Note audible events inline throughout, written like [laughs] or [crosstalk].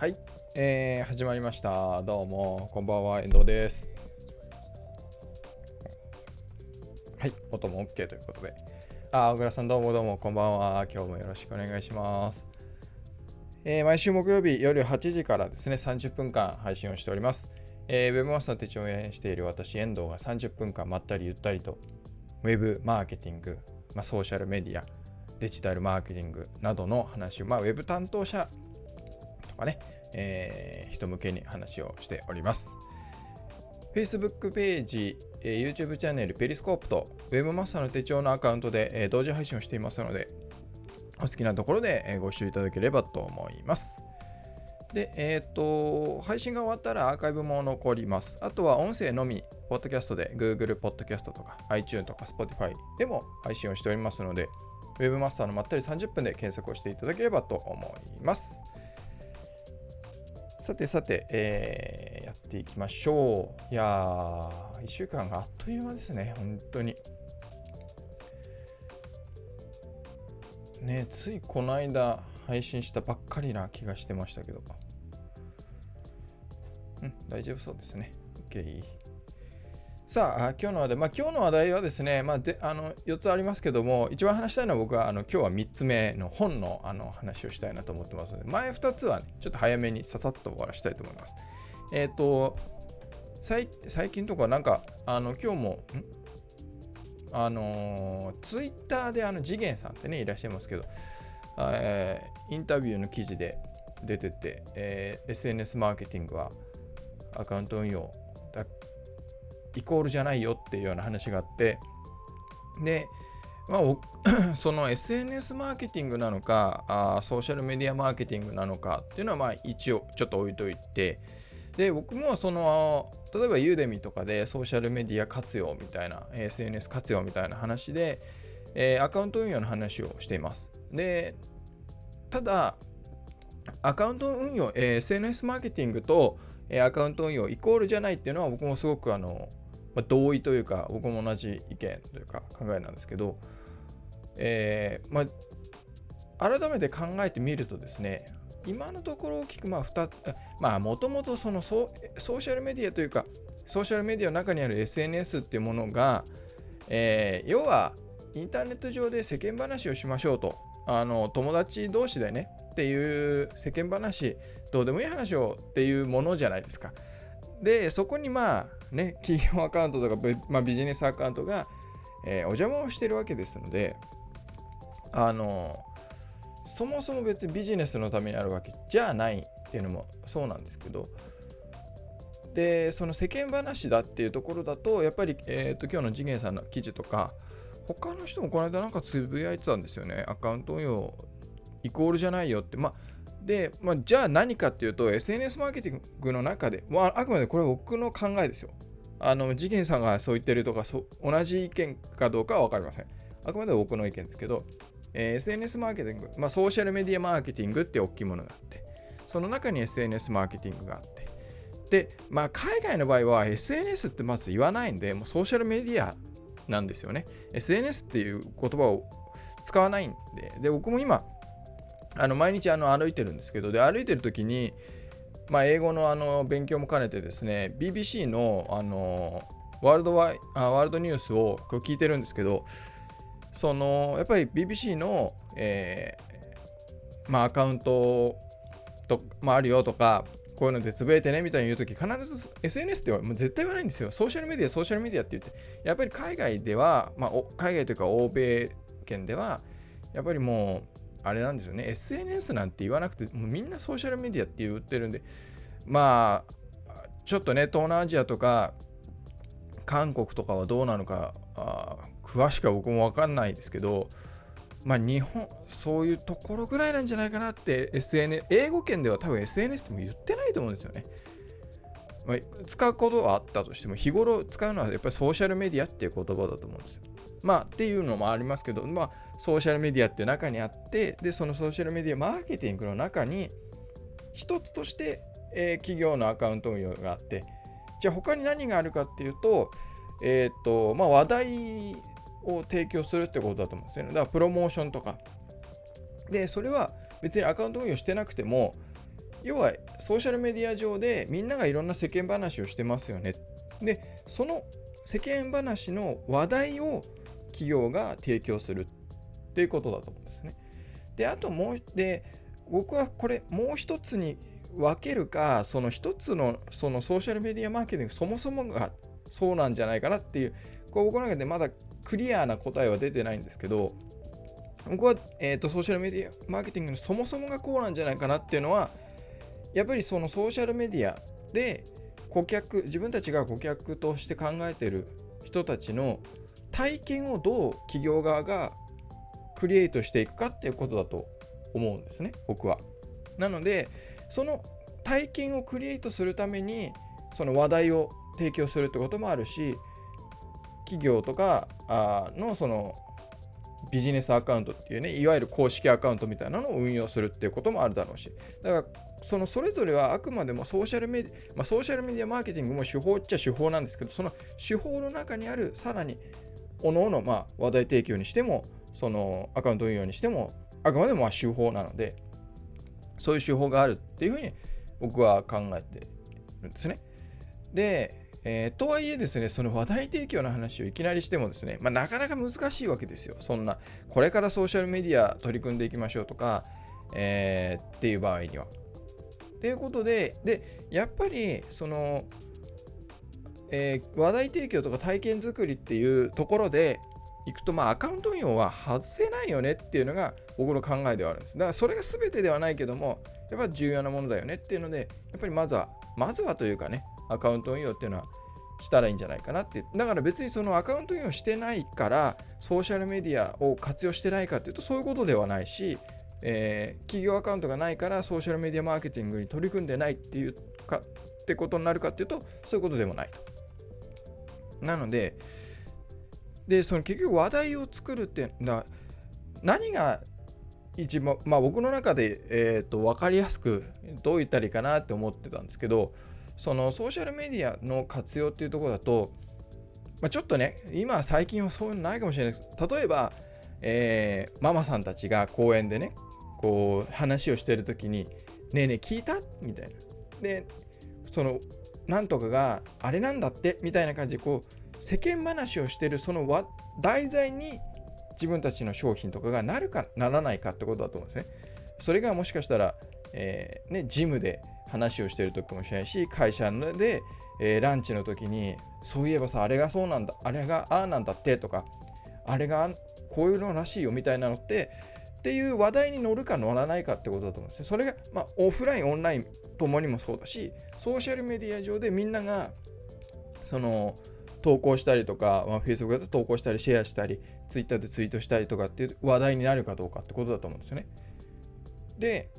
はい、えー、始まりました。どうも、こんばんは、遠藤です。はい、音も OK ということで。あ、小倉さんどうもどうも、こんばんは。今日もよろしくお願いします。えー、毎週木曜日夜8時からですね、30分間配信をしております。えー、ウェブマスター手帳を演している私、遠藤が30分間まったりゆったりと、ウェブマーケティング、まあ、ソーシャルメディア、デジタルマーケティングなどの話を、まあ、ウェブ担当者かね、えー、人向けに話をしております。Facebook ページ、えー、YouTube チャンネル、ペリスコープと Web マスターの手帳のアカウントで、えー、同時配信をしていますので、お好きなところで、え、ご視聴いただければと思います。で、えっ、と、配信が終わったらアーカイブも残ります。あとは音声のみ、ポッドキャストで Google ポッドキャストとか iTune とか Spotify でも配信をしておりますので、Webmaster のまったり30分で検索をしていただければと思います。さてさて、えー、やっていきましょう。いやー、1週間があっという間ですね、本当に。ね、ついこの間配信したばっかりな気がしてましたけど。うん、大丈夫そうですね。OK。さあ、今日の話題、まあ、今日の話題はですね、まあ、であの4つありますけども、一番話したいのは僕はあの今日は3つ目の本のあの話をしたいなと思ってますので、前2つは、ね、ちょっと早めにささっと終わらせたいと思います。えっ、ー、と、最近とかなんか、あの今日も、あのツイッターであの次元さんってね、いらっしゃいますけど、えー、インタビューの記事で出てて、えー、SNS マーケティングはアカウント運用イコールじゃないよっていうような話があってで、まあ、[clears throat] その SNS マーケティングなのかあソーシャルメディアマーケティングなのかっていうのはまあ一応ちょっと置いといてで僕もその例えばユーデミとかでソーシャルメディア活用みたいな SNS 活用みたいな話で、えー、アカウント運用の話をしています。でただアカウント運用、えー、SNS マーケティングと、えー、アカウント運用イコールじゃないっていうのは僕もすごくあのまあ、同意というか、僕も同じ意見というか考えなんですけど、えー、まあ、改めて考えてみるとですね、今のところ大きく、まあ、2つ、まあ、もともとそのソーシャルメディアというか、ソーシャルメディアの中にある SNS っていうものが、えー、要はインターネット上で世間話をしましょうと。あの友達同士でねっていう世間話どうでもいい話をっていうものじゃないですか。でそこにまあね、[laughs] 企業アカウントとか、まあ、ビジネスアカウントが、えー、お邪魔をしてるわけですので、あの、そもそも別にビジネスのためにあるわけじゃないっていうのもそうなんですけど、で、その世間話だっていうところだと、やっぱり、えーと、今日の次元さんの記事とか、他の人もこの間なんかつぶやいてたんですよね。アカウント運用イコールじゃないよって。まあで、まあ、じゃあ何かっていうと、SNS マーケティングの中で、まあ、あくまでこれは僕の考えですよ。あの、次元さんがそう言ってるとか、そ同じ意見かどうかは分かりません。あくまで僕の意見ですけど、えー、SNS マーケティング、まあ、ソーシャルメディアマーケティングって大きいものがあって、その中に SNS マーケティングがあって、で、まあ、海外の場合は SNS ってまず言わないんで、もうソーシャルメディアなんですよね。SNS っていう言葉を使わないんで、で、僕も今、あの毎日あの歩いてるんですけどで歩いてる時に、まあ、英語のあの勉強も兼ねてですね BBC のあのワールドワイあワールドニュースをこう聞いてるんですけどそのやっぱり BBC の、えー、まあ、アカウントと、まあ、あるよとかこういうのでつぶやいてねみたいに言うとき、必ず SNS ってもう絶対言わないんですよ。ソーシャルメディア、ソーシャルメディアって言って、やっぱり海外では、まあ、海外というか欧米圏では、やっぱりもうあれなんですよね。SNS なんて言わなくてもうみんなソーシャルメディアって言ってるんでまあちょっとね東南アジアとか韓国とかはどうなのかあ詳しくは僕も分かんないですけどまあ日本そういうところぐらいなんじゃないかなって SNS 英語圏では多分 SNS っても言ってないと思うんですよね、まあ、使うことはあったとしても日頃使うのはやっぱりソーシャルメディアっていう言葉だと思うんですよ。まあっていうのもありますけどまあソーシャルメディアっていう中にあってでそのソーシャルメディアマーケティングの中に一つとして、えー、企業のアカウント運用があってじゃあ他に何があるかっていうとえっ、とまあ話題を提供するってことだと思うんですよね。だからプロモーションとか。でそれは別にアカウント運用してなくても要はソーシャルメディア上でみんながいろんな世間話をしてますよね。で、その世間話の話題を企業が提供する。っていうことだと思うんですね。で、あともう、で、僕はこれもう一つに分けるか、その一つのそのソーシャルメディアマーケティングそもそもがそうなんじゃないかなっていう、こう僕の中でまだクリアな答えは出てないんですけど、僕は、えーと、ソーシャルメディアマーケティングのそもそもがこうなんじゃないかなっていうのはやっぱりそのソーシャルメディアで顧客自分たちが顧客として考えてる人たちの体験をどう企業側がクリエイトしていくかっていうことだと思うんですね僕は。なのでその体験をクリエイトするためにその話題を提供するってこともあるし企業とかのそのビジネスアカウントっていうねいわゆる公式アカウントみたいなのを運用するっていうこともあるだろうしだからそのそれぞれはあくまでもソーシャルメディア、まあ、ソーシャルメディアマーケティングも手法っちゃ手法なんですけどその手法の中にあるさらにおのおの話題提供にしてもそのアカウント運用にしてもあくまでも手法なのでそういう手法があるっていうふうに僕は考えてるんですね。で、えー、とはいえですね、その話題提供の話をいきなりしてもですね、まあ、なかなか難しいわけですよ。そんな、これからソーシャルメディア取り組んでいきましょうとか、えー、っていう場合には。ということで、で、やっぱり、その、えー、話題提供とか体験作りっていうところでいくと、まあ、アカウント運用は外せないよねっていうのが僕の考えではあるんです。だから、それが全てではないけども、やっぱ重要なものだよねっていうので、やっぱりまずは、まずはというかね、アカウント運用っていうのはしたらいいんじゃないかなって。だから別にそのアカウント運用してないから、ソーシャルメディアを活用してないかっていうと、そういうことではないし、えー、企業アカウントがないからソーシャルメディアマーケティングに取り組んでないっていうかってことになるかっていうとそういうことでもないと。なのででその結局話題を作るってな何が一番まあ僕の中で、えーと、分かりやすくどう言ったらいいかなって思ってたんですけどそのソーシャルメディアの活用っていうところだと、まあ、ちょっとね今最近はそういうのないかもしれないです例えば、えー、ママさんたちが公園でねこう話をしてる時に「ねえねえ聞いた?」みたいな。でそのなんとかがあれなんだってみたいな感じでこう世間話をしてるその題材に自分たちの商品とかがなるかならないかってことだと思うんですね。それがもしかしたら、えー、ね、ジムで話をしている時かもしれないし会社で、えー、ランチの時にそういえばさあれがそうなんだあれがああなんだってとかあれがこういうのらしいよみたいなのってっていう話題に乗るか乗らないかってことだと思うんですね。それが、まあ、オフライン、オンラインともにもそうだし、ソーシャルメディア上でみんなが、その、投稿したりとか、まあ、Facebook だと投稿したり、シェアしたり、Twitter でツイートしたりとかっていう話題になるかどうかってことだと思うんですよね。で、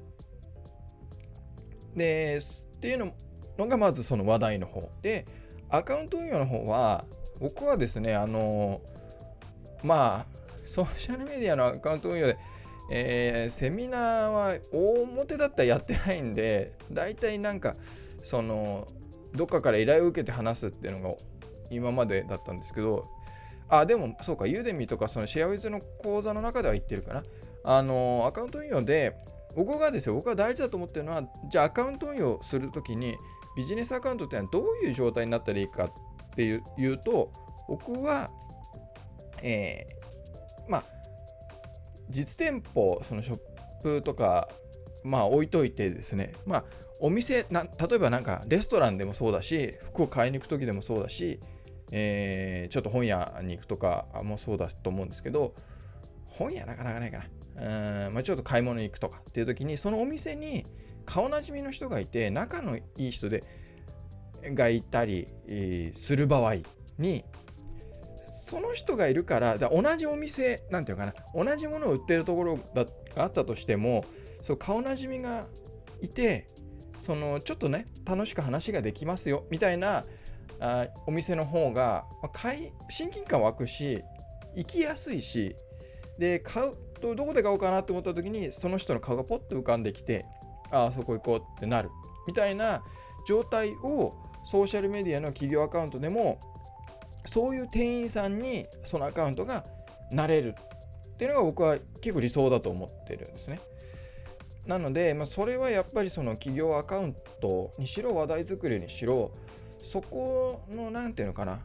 で、っていうのがまずその話題の方。で、アカウント運用の方は、僕はですね、あの、まあ、ソーシャルメディアのアカウント運用で、えー、セミナーは大表だったらやってないんで、大体なんか、その、どっかから依頼を受けて話すっていうのが今までだったんですけど、あ、でもそうか、ユーデミとかそのシェアウィズの講座の中では言ってるかな。あの、アカウント運用で、僕がですよ、僕が大事だと思ってるのは、じゃあアカウント運用するときに、ビジネスアカウントってのはどういう状態になったらいいかっていうと、僕は、えー、まあ、実店舗、そのショップとか、まあ置いといてですね、まあお店な、例えばなんかレストランでもそうだし、服を買いに行く時でもそうだし、えー、ちょっと本屋に行くとかもそうだと思うんですけど、本屋なかなかないかな。うんまあ、ちょっと買い物に行くとかっていう時に、そのお店に顔なじみの人がいて、仲のいい人でがいたり、する場合に、その人がいるから、だ同じお店、なんていうかな、同じものを売ってるところがあったとしても、そう顔なじみがいて、そのちょっとね、楽しく話ができますよ、みたいなあお店の方が、まあ、買い親近感湧くし、行きやすいし、で、買うと、どこで買おうかなって思った時に、その人の顔がポッと浮かんできて、ああ、そこ行こうってなる、みたいな状態をソーシャルメディアの企業アカウントでもそういう店員さんにそのアカウントがなれるっていうのが僕は結構理想だと思ってるんですね。なので、まあ、それはやっぱりその企業アカウントにしろ話題作りにしろそこの何て言うのかな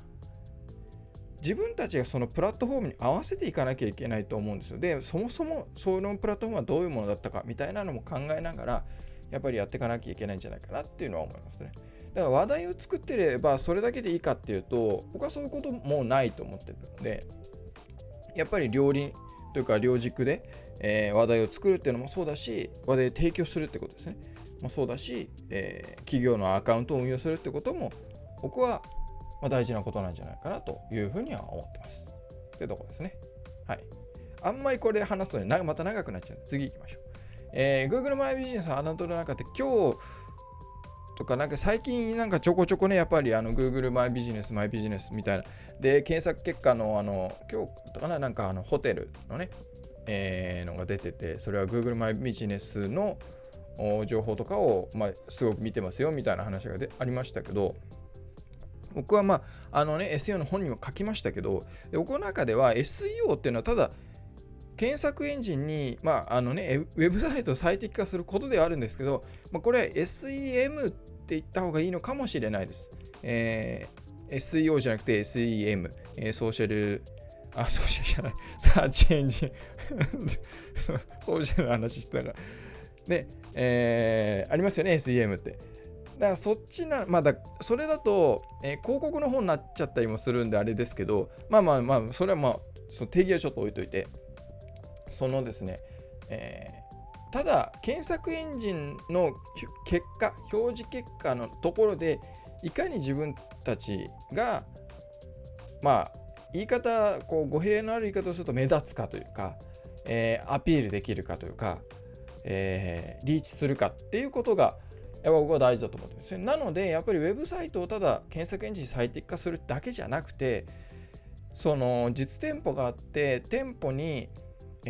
自分たちがそのプラットフォームに合わせていかなきゃいけないと思うんですよ。で、そもそもそのプラットフォームはどういうものだったかみたいなのも考えながら、やっぱりやっていかなきゃいけないんじゃないかなっていうのは思いますね。だから話題を作ってればそれだけでいいかっていうと、僕はそういうこともないと思ってるので、やっぱり両輪というか両軸で、えー、話題を作るっていうのもそうだし、話題を提供するってことですね。もそうだし、えー、企業のアカウントを運用するってことも僕はまあ、大事なことなんじゃないかなというふうには思ってます。というとこですね。はい。あんまりこれ話すとね、また長くなっちゃうんで次行きましょう。えー、Google マイビジネスの侮る中で今日とかなんか最近なんかちょこちょこねやっぱりあの Google マイビジネスマイビジネスみたいなで検索結果のあの今日とかななんかあのホテルのね、えー、のが出ててそれは Google マイビジネスの情報とかを、まあ、すごく見てますよみたいな話がでありましたけど僕はまあ、あのね、SEO の本にも書きましたけど、僕の中では SEO っていうのはただ、検索エンジンに、まああのね、ウェブサイトを最適化することではあるんですけど、まあ、これは SEM って言った方がいいのかもしれないです。えー、SEO じゃなくて SEM、えー、ソーシャル、あ、ソーシャルじゃない、サーチエンジン [laughs] ソーシャルの話してたから。で、えー、ありますよね、SEM って。だからそっちな、まあだ、それだと、えー、広告の方になっちゃったりもするんであれですけど、まあまあまあ、それはまあ、その定義はちょっと置いといて、そのですね、えー、ただ、検索エンジンの結果、表示結果のところで、いかに自分たちが、まあ、言い方、こう語弊のある言い方をすると目立つかというか、えー、アピールできるかというか、えー、リーチするかっていうことが、やっぱ僕は大事だと思ってますなのでやっぱりウェブサイトをただ検索エンジン最適化するだけじゃなくてその実店舗があって店舗に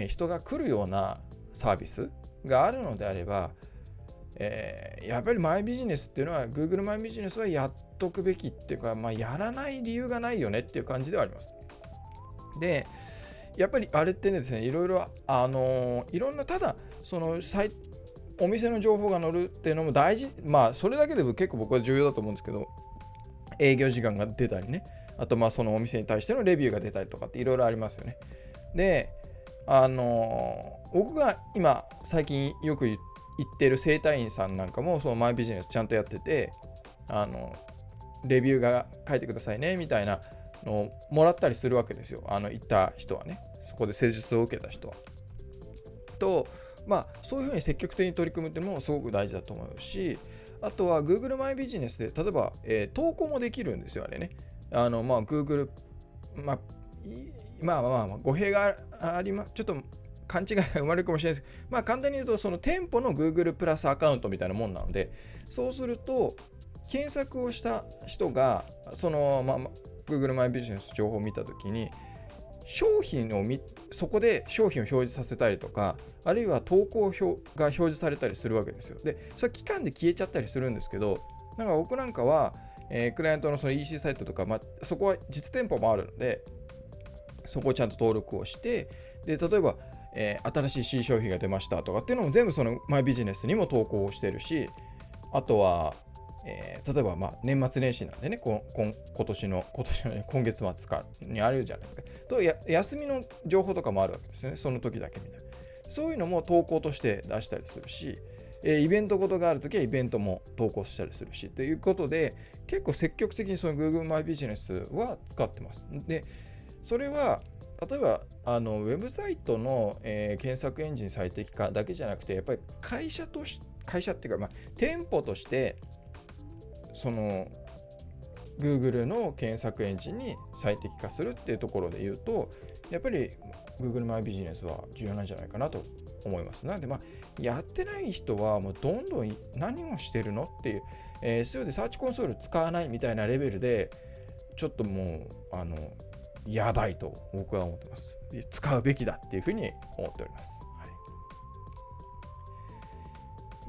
人が来るようなサービスがあるのであれば、えー、やっぱりマイビジネスっていうのは Google マイビジネスはやっとくべきっていうか、まあ、やらない理由がないよねっていう感じではあります。でやっぱりあれってねですねいろいろあのいろんなただそのサイお店の情報が載るっていうのも大事。まあそれだけでも結構僕は重要だと思うんですけど営業時間が出たりね。あとまあそのお店に対してのレビューが出たりとかっていろいろありますよね。であの僕が今最近よく言ってる整体院さんなんかもそのマイビジネスちゃんとやっててあのレビューが書いてくださいねみたいなのをもらったりするわけですよ。あの行った人はね。そこで施術を受けた人は。とまあ、そういうふうに積極的に取り組むってもすごく大事だと思うし、あとは Google マイビジネスで、例えば、えー、投稿もできるんですよ、あれね。あの、まあ、Google、まあ、まあまあまあ、語弊があります。ちょっと勘違いが生まれるかもしれないですけど、まあ簡単に言うと、その店舗の Google プラスアカウントみたいなもんなので、そうすると、検索をした人が、その、まあ、Google マイビジネス情報を見たときに、商品をそこで商品を表示させたりとかあるいは投稿表が表示されたりするわけですよ。でそれ期間で消えちゃったりするんですけどなんか僕なんかは、えー、クライアントのその EC サイトとか、まあ、そこは実店舗もあるのでそこをちゃんと登録をしてで例えば、えー、新しい C 商品が出ましたとかっていうのも全部そのマイビジネスにも投稿をしてるしあとはえー、例えばまあ年末年始なんでね、こ今年の、今年の、ね、今月末かにあるじゃないですか。とや、休みの情報とかもあるわけですよね、その時だけみたいな。そういうのも投稿として出したりするし、えー、イベントごとがあるときはイベントも投稿したりするし、ということで、結構積極的にその Google マイビジネスは使ってます。で、それは、例えばあのウェブサイトの、えー、検索エンジン最適化だけじゃなくて、やっぱり会社とし会社っていうか、まあ、店舗としてその Google の検索エンジンに最適化するっていうところで言うとやっぱり Google マイビジネスは重要なんじゃないかなと思います。なので、まあ、やってない人はもうどんどん何をしてるのっていう、えー、SEO でサーチコンソール使わないみたいなレベルでちょっともうあのやばいと僕は思ってます。使うべきだっていうふうに思っております。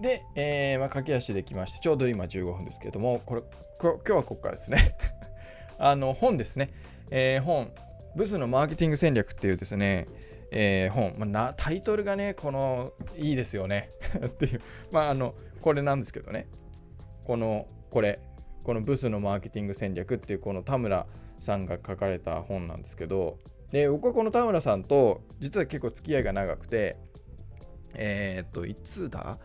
で、えー、まあ、駆け足できまして、ちょうど今15分ですけども、これ、今日はここからですね。[laughs] あの、本ですね。えー、本、ブスのマーケティング戦略っていうですね、えー、本、まあ、なタイトルがねこのいいですよね。[laughs] っていう。まああのこれなんですけどね。このこれ。このブスのマーケティング戦略っていうこの田村さんが書かれた本なんですけど。で僕はこの田村さんと実は結構付き合いが長くてえー、っといつだ？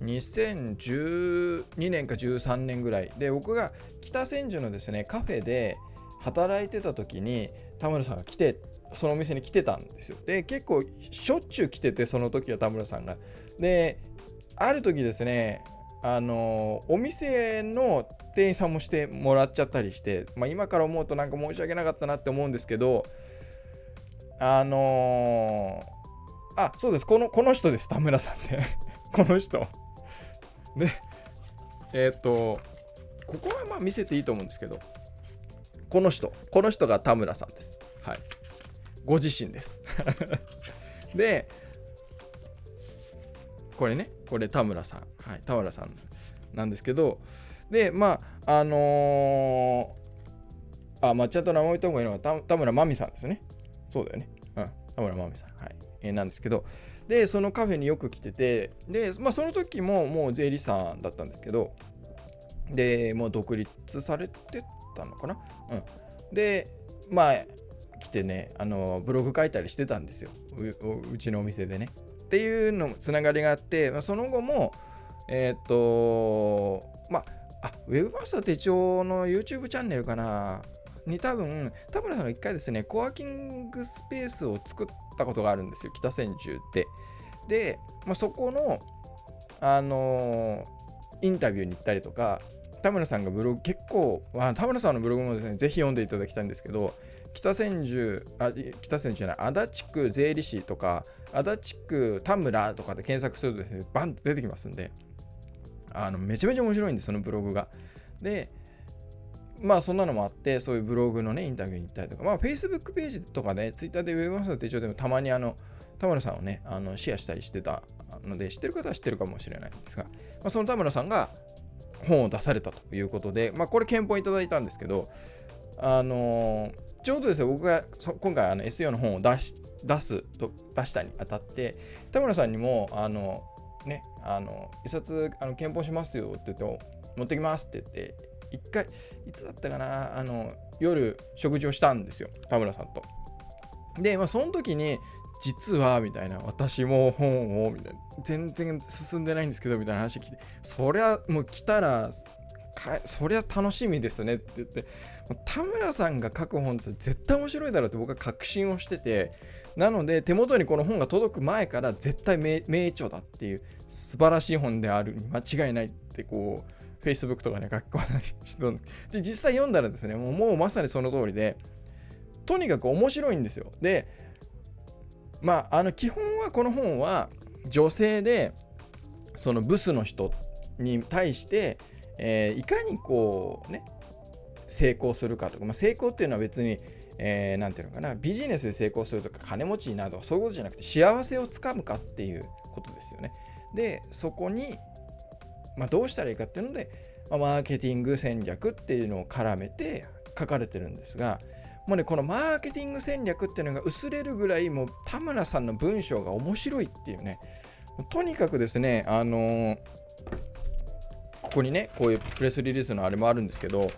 2012年か13年ぐらいで僕が北千住のですねカフェで働いてた時に田村さんが来てそのお店に来てたんですよ。で結構しょっちゅう来ててその時は田村さんが。である時ですねあのお店の店員さんもしてもらっちゃったりして、まあ、今から思うとなんか申し訳なかったなって思うんですけどあのー、あそうです。このこの人です。田村さんって [laughs] この人。でえっ、とここはまあ見せていいと思うんですけどこの人この人が田村さんです。はい。ご自身です。[laughs] でこれねこれ田村さん。はい田村さんなんですけどでまああのー、あまあちゃんと名前言った方がいいのは田村真美さんですね。そうだよね。うん田村真美さん。はい、えー、なんですけどでそのカフェによく来ててでまあその時ももう税理士さんだったんですけどでもう独立されてたのかな？うん。でまあ来てねあのブログ書いたりしてたんですよ。うちのお店でね。っていうのもつながりがあって、まあ、その後も、えっ、と、まあ、あ、ウェブマスター手帳の YouTube チャンネルかな？に多分、田村さんが一回ですね、コワーキングスペースを作ったことがあるんですよ、北千住で。で、まあ、そこの、あのー、インタビューに行ったりとか、田村さんがブログ結構、まあ、田村さんのブログもですね、ぜひ読んでいただきたいんですけど、北千住、あ北千住じゃない、足立区税理士とか、足立区田村とかで検索するとですね、バンと出てきますんで、あのめちゃめちゃ面白いんです、そのブログが。で、まあそんなのもあって、そういうブログのね、インタビューに行ったりとか、まあ Facebook ページとかね、Twitter で Web マスター手帳でもたまにあの、田村さんをね、あのシェアしたりしてたので、知ってる方は知ってるかもしれないんですが、まあ、その田村さんが本を出されたということで、まあこれ検討いただいたんですけど、あのー、ちょうどですね、僕が今回あの SEO の本を出し出すと出したにあたって田村さんにもあのねあの一冊あの検討しますよって言って持ってきますって言って一回いつだったかな？あの夜食事をしたんですよ田村さんと。で、まあ、その時に実はみたいな私も本をみたいな全然進んでないんですけどみたいな話聞いてそりゃもう来たらそりゃ楽しみですねって言って田村さんが書く本って絶対面白いだろうって僕は確信をしててなので手元にこの本が届く前から絶対名著だっていう素晴らしい本であるに間違いないってこう Facebook とかね書き込まないしてたんですで実際読んだらですねもうもうまさにその通りでとにかく面白いんですよでまああの基本はこの本は女性でそのブスの人に対して、えー、いかにこうね成功するかとか、まあ、成功っていうのは別にえー、ていうのかな、ビジネスで成功するとか、金持ちになるとか、そういうことじゃなくて、幸せをつかむかっていうことですよね。で、そこに、まあ、どうしたらいいかっていうので、まあ、マーケティング戦略っていうのを絡めて書かれてるんですが、もうね、このマーケティング戦略っていうのが薄れるぐらい、もう田村さんの文章が面白いっていうね、とにかくですね、あのー、ここにね、こういうプレスリリースのあれもあるんですけど、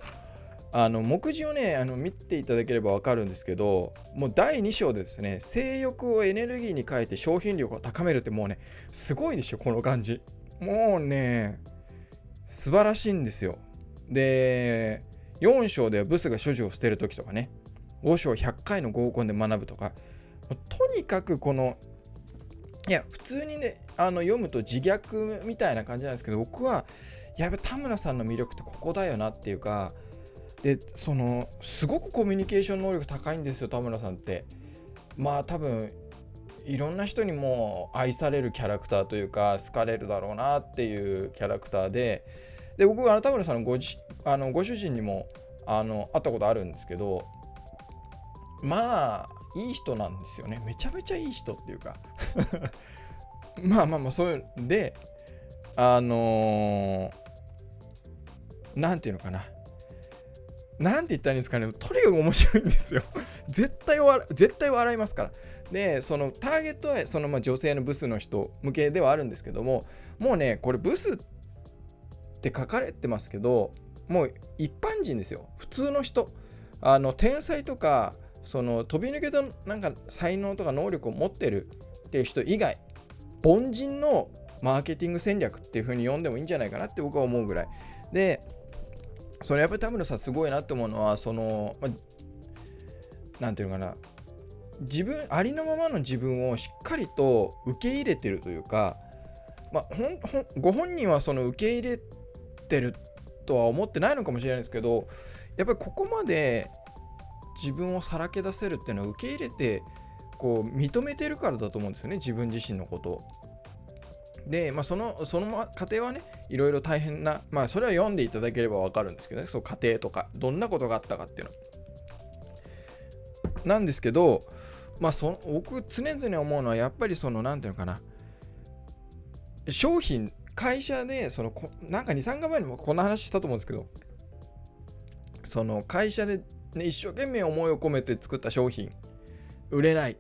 あの目次をねあの見ていただければ分かるんですけどもう第2章でですね性欲をエネルギーに変えて商品力を高めるってもうねすごいでしょこの感じ。もうね素晴らしいんですよ。で4章ではブスが所持を捨てる時とかね。5章100回の合コンで学ぶとか。とにかくこのいや普通にねあの読むと自虐みたいな感じなんですけど僕はやべ田村さんの魅力ってここだよなっていうか。でそのすごくコミュニケーション能力高いんですよ田村さんって。まあ多分いろんな人にも愛されるキャラクターというか好かれるだろうなっていうキャラクターでで僕は田村さんのごあのご主人にもあの会ったことあるんですけどまあいい人なんですよねめちゃめちゃいい人っていうか [laughs] まあまあまあそういうであの何、ー、て言うのかななんて言ったらいいんですかね。とにかく面白いんですよ。絶対笑絶対笑いますから。でそのターゲットはそのま女性のブスの人向けではあるんですけどももうねこれブスって書かれてますけどもう一般人ですよ。普通の人。あの天才とかその飛び抜けたなんか才能とか能力を持ってるっていう人以外凡人のマーケティング戦略っていう風に読んでもいいんじゃないかなって僕は思うぐらい。でそれやっぱり田村さんすごいなって思うのはその何、て言うのかな自分ありのままの自分をしっかりと受け入れてるというか、まあ、ほんほご本人はその受け入れてるとは思ってないのかもしれないですけどやっぱりここまで自分をさらけ出せるっていうのは受け入れてこう認めてるからだと思うんですよね自分自身のことを。で、まあ、そのその過程はねいろいろ大変なまあそれは読んでいただければ分かるんですけどねそう過程とかどんなことがあったかっていうのは。なんですけどまあそ僕常々思うのはやっぱりその何ていうのかな商品会社でそのなんか23日前にもこんな話したと思うんですけどその会社で、ね、一生懸命思いを込めて作った商品売れないっ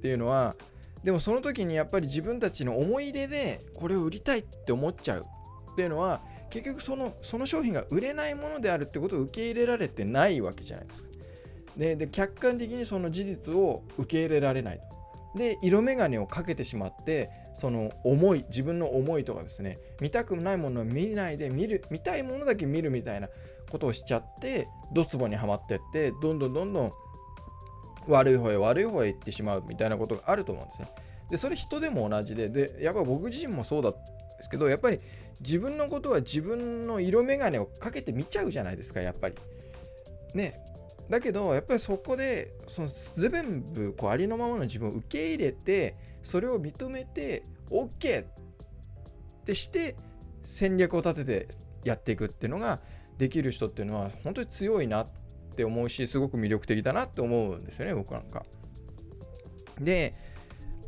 ていうのはでもその時にやっぱり自分たちの思い入れでこれを売りたいって思っちゃうっていうのは結局そのその商品が売れないものであるってことを受け入れられてないわけじゃないですか。でで客観的にその事実を受け入れられないと。で色眼鏡をかけてしまってその思い自分の思いとかですね見たくないものを見ないで見る見たいものだけ見るみたいなことをしちゃってドツボにはまってってどんどんどんどん悪い方へ悪い方へ行ってしまうみたいなことがあると思うんですね。でそれ人でも同じででやっぱ僕自身もそうだですけどやっぱり自分のことは自分の色眼鏡をかけて見ちゃうじゃないですかやっぱり。ねだけどやっぱりそこでその全部こうありのままの自分を受け入れてそれを認めて OK ってして戦略を立ててやっていくっていうのができる人っていうのは本当に強いなって思うしすごく魅力的だなって思うんですよね僕なんか。で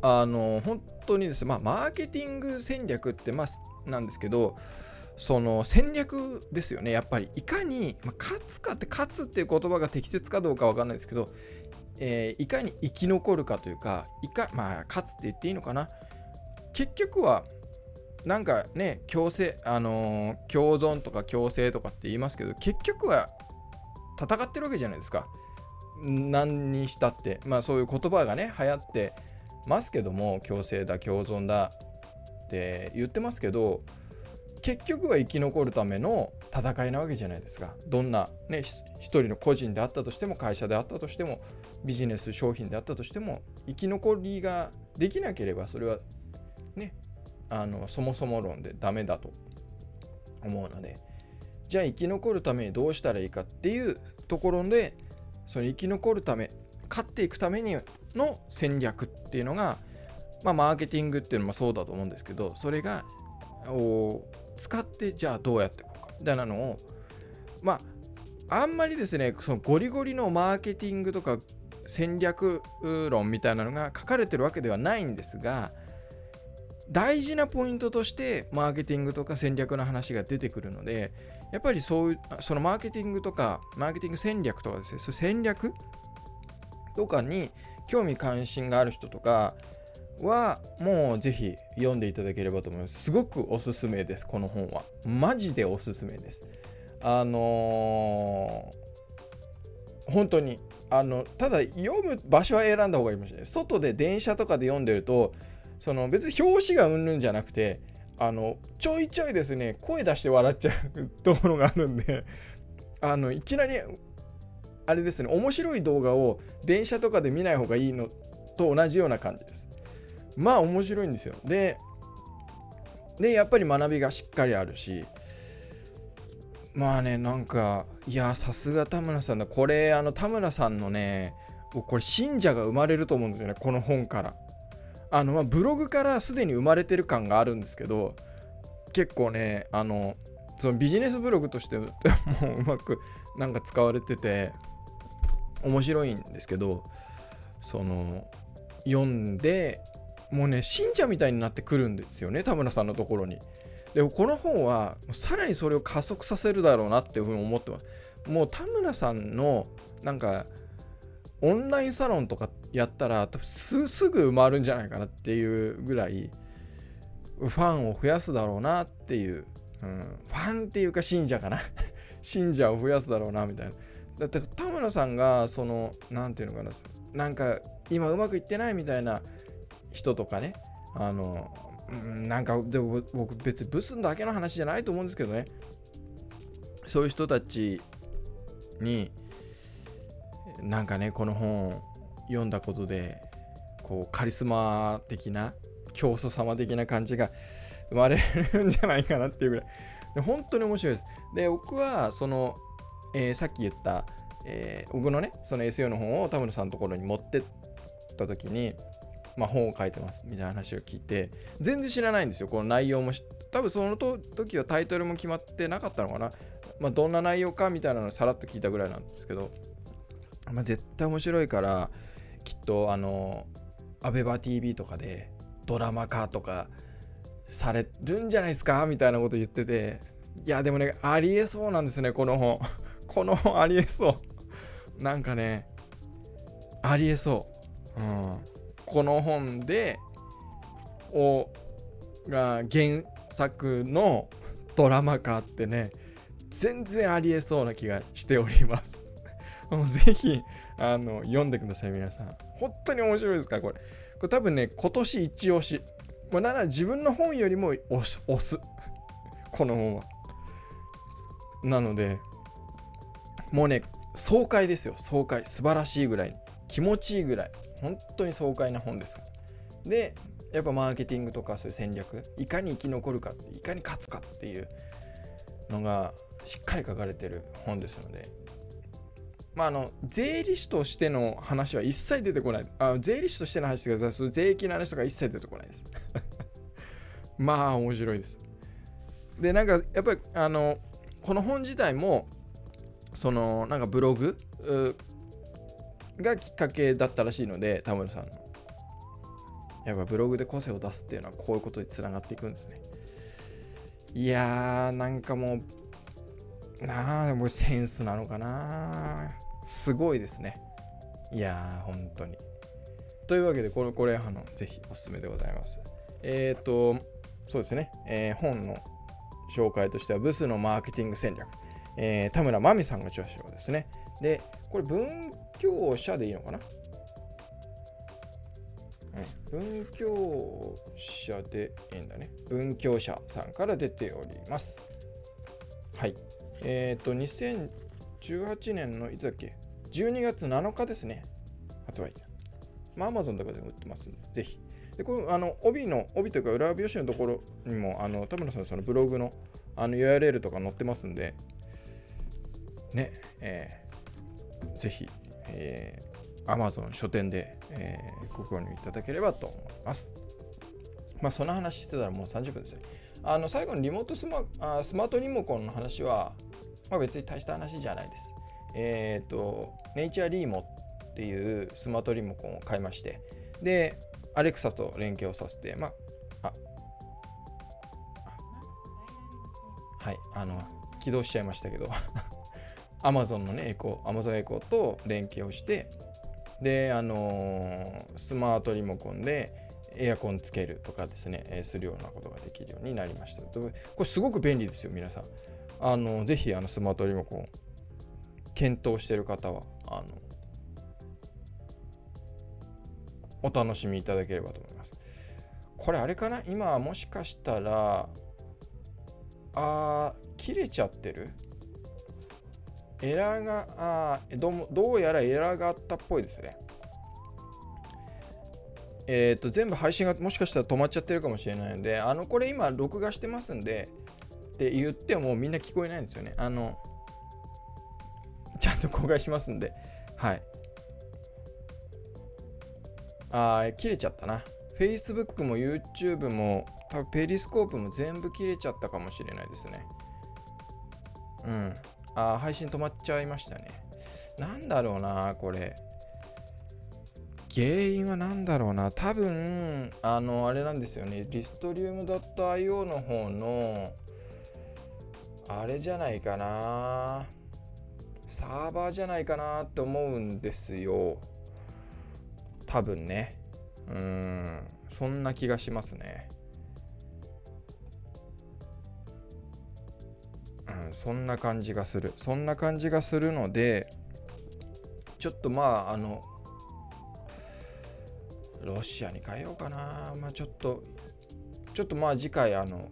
あの本当にですねまあマーケティング戦略ってまあなんですけどその戦略ですよね。やっぱりいかに、まあ、勝つかって勝つっていう言葉が適切かどうかわかんないですけど、えー、いかに生き残るかというかいかまあ勝つって言っていいのかな。結局はなんかね共生あのー、共存とか共生とかって言いますけど結局は戦ってるわけじゃないですか。何にしたって。まあそういう言葉がね流行ってますけども共生だ共存だって言ってますけど結局は生き残るための戦いなわけじゃないですか。どんな、ね、一人の個人であったとしても会社であったとしてもビジネス商品であったとしても生き残りができなければそれはねあのそもそも論でダメだと思うのでじゃあ生き残るためにどうしたらいいかっていうところでその生き残るため勝っていくためにの戦略っていうのがまあマーケティングっていうのもそうだと思うんですけどそれが使ってじゃあどうやっていこうかみたいなのをまああんまりですねそのゴリゴリのマーケティングとか戦略論みたいなのが書かれてるわけではないんですが大事なポイントとしてマーケティングとか戦略の話が出てくるのでやっぱりそういうそのマーケティングとかマーケティング戦略とかですねそう戦略とかに興味関心がある人とかはもうぜひ読んでいただければと思います。すごくおすすめです、この本は。マジでおすすめです。あのー、本当に。あのただ読む場所は選んだ方がいいかもしれない。外で電車とかで読んでると、その別に表紙がうんぬんじゃなくて、あのちょいちょいですね、声出して笑っちゃうところがあるんで、[laughs] あのいきなり、あれですね、面白い動画を電車とかで見ない方がいいのと同じような感じです。まあ面白いんですよ。で、で、やっぱり学びがしっかりあるし、まあね、なんか、いや、さすが田村さんだ。これ、あの、田村さんのね、これ、信者が生まれると思うんですよね、この本から。あの、まあ、ブログからすでに生まれてる感があるんですけど、結構ね、あの、そのビジネスブログとして [laughs] もううまくなんか使われてて、面白いんですけど、その、読んで、もうね信者みたいになってくるんですよね田村さんのところに。でもこの本はさらにそれを加速させるだろうなっていうふうに思ってます。もう田村さんのなんかオンラインサロンとかやったら多分すすぐ埋まるんじゃないかなっていうぐらいファンを増やすだろうなっていう、うん、ファンっていうか信者かな [laughs] 信者を増やすだろうなみたいなだって田村さんがその何て言うのかななんか今うまくいってないみたいな人とかね。あのなんかでも僕別にブスだけの話じゃないと思うんですけどね。そういう人たちになんかねこの本を読んだことでこうカリスマ的な教祖様的な感じが生まれるんじゃないかなっていうぐらい。で本当に面白いです。で僕はその、えー、さっき言った、えー、僕のねその SEO の本を田村さんのところに持ってった時にまあ、本を書いてますみたいな話を聞いて全然知らないんですよこの内容も。多分その時はタイトルも決まってなかったのかな、まあ、どんな内容かみたいなのをさらっと聞いたぐらいなんですけどまあ、絶対面白いからきっとあのアベバ TV とかでドラマ化とかされるんじゃないですか？みたいなこと言ってていやでもねありえそうなんですねこの本。[laughs] この本ありえそう。なんかねありえそう、うん、この本でおが原作のドラマ化ってね全然ありえそうな気がしております [laughs] もうぜひあの読んでください、皆さん。本当に面白いですから、これ。これ多分ね、今年一押し。もうなら自分の本よりも押す。押 [laughs] すこの本は。なので、もうね、爽快ですよ、爽快。素晴らしいぐらい。気持ちいいぐらい。本当に爽快な本です。で、やっぱマーケティングとかそういう戦略、いかに生き残るか、いかに勝つかっていうのがしっかり書かれてる本ですので、まあ、あの税理士としての話は一切出てこない。あ税理士としての話が税金の話とか一切出てこないです。[laughs] まあ面白いです。で、なんかやっぱりあのこの本自体もそのなんかブログがきっかけだったらしいので、田村さんの。やっぱブログで個性を出すっていうのはこういうことにつながっていくんですね。いやー、なんかもう、なあで、もセンスなのかなすごいですね。いやー、本当に。というわけで、これ、これ、あの、ぜひおすすめでございます。えっ、ー、と、そうですね、えー、本の紹介としては、ブスのマーケティング戦略。えー、田村真美さんが著書ですね。で、これ、文教者でいいのかな、うん、文教者でいいんだね。文教者さんから出ております。はい。えっ、ー、と、18年のいつだっけ ?12 月7日ですね。発売。まあ、Amazon とかでも売ってますんで、ぜひ。で、この、あの、帯の、帯というか裏表紙のところにも、あの、田村さんのそのブログのあの URL とか載ってますんで、ね、えー、ぜひ、えー、Amazon 書店で、えー、ご購入いただければと思います。まあ、その話してたらもう30分ですね。あの、最後のリモートスマあスマートリモコンの話は、まあ、別に大した話じゃないです。えっ、ー、と、ネイチャーリーモっていうスマートリモコンを買いまして、で、アレクサと連携をさせて、まあ、あ、はい、あの、起動しちゃいましたけど、Amazon のね、エコー、Amazon エコーと連携をして、で、あのー、スマートリモコンでエアコンつけるとかですね、えー、するようなことができるようになりました。これすごく便利ですよ、皆さん。あのぜひあのスマートリモコン検討している方はあのお楽しみいただければと思います。これあれかな？今もしかしたらあー切れちゃってる？エラーがあどどうやらエラーがあったっぽいですね。えっ、ー、と全部配信がもしかしたら止まっちゃってるかもしれないのであのこれ今録画してますんでって言ってもみんな聞こえないんですよね。あの、ちゃんと公開しますんで、はい。あー、切れちゃったな。Facebook も YouTube も、多分ペリスコープも全部切れちゃったかもしれないですね。うん。あ、配信止まっちゃいましたね。なんだろうな、これ。原因は何だろうな多分あのあれなんですよねリストリウム .io の方のあれじゃないかなサーバーじゃないかなって思うんですよ多分ね。うーん、そんな気がしますね。そんな感じがする。そんな感じがするので、ちょっとまあ、あの、ロシアに変えようかな。まあちょっと、ちょっとまあ次回、あの、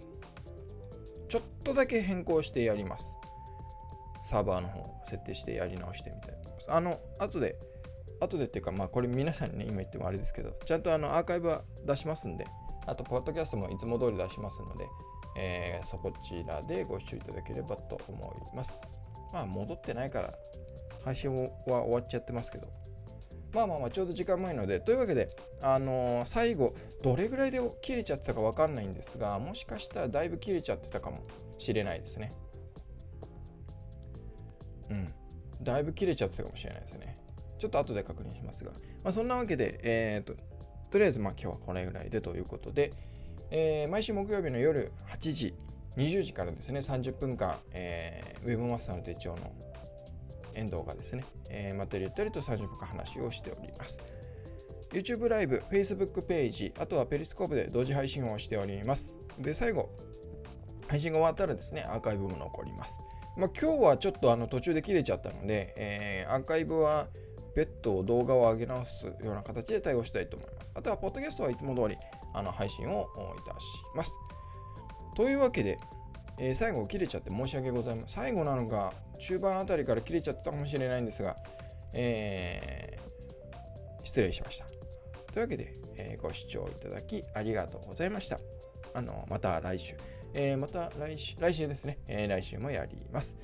ちょっとだけ変更してやります。サーバーの方設定してやり直してみたいな。あの、後で、後でっていうか、まあこれ皆さんにね、今言ってもあれですけど、ちゃんとあのアーカイブは出しますんで、あと、ポッドキャストもいつも通り出しますので、えー、そこちらでご視聴いただければと思います。まあ戻ってないから、配信は終わっちゃってますけど、まあまあまあ、ちょうど時間前ので、というわけで、あのー、最後、どれぐらいで切れちゃってたかわかんないんですが、もしかしたらだいぶ切れちゃってたかもしれないですね。うん。だいぶ切れちゃってたかもしれないですね。ちょっと後で確認しますが。まあ、そんなわけで、えっ、と、とりあえずまあ今日はこれぐらいでということで、えー、毎週木曜日の夜8時、20時からですね、30分間、えー、ウェブマスターの手帳の遠藤がですね、えー、またゆったりと30分間話をしております。YouTube ライブ、Facebook ページ、あとはペリスコープで同時配信をしております。で、最後、配信が終わったらですね、アーカイブも残ります。まあ、今日はちょっとあの途中で切れちゃったので、えー、アーカイブは別途動画を上げ直すような形で対応したいと思います。あとは、ポッドキャストはいつも通りあの配信をいたします。というわけで、えー、最後切れちゃって申し訳ございません。最後なのか、中盤あたりから切れちゃったかもしれないんですが、えー、失礼しました。というわけで、えー、ご視聴いただきありがとうございました。あのまた来週、え、また来週、来週ですね、え、来週もやります。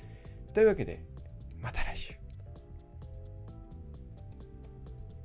というわけで、また来週。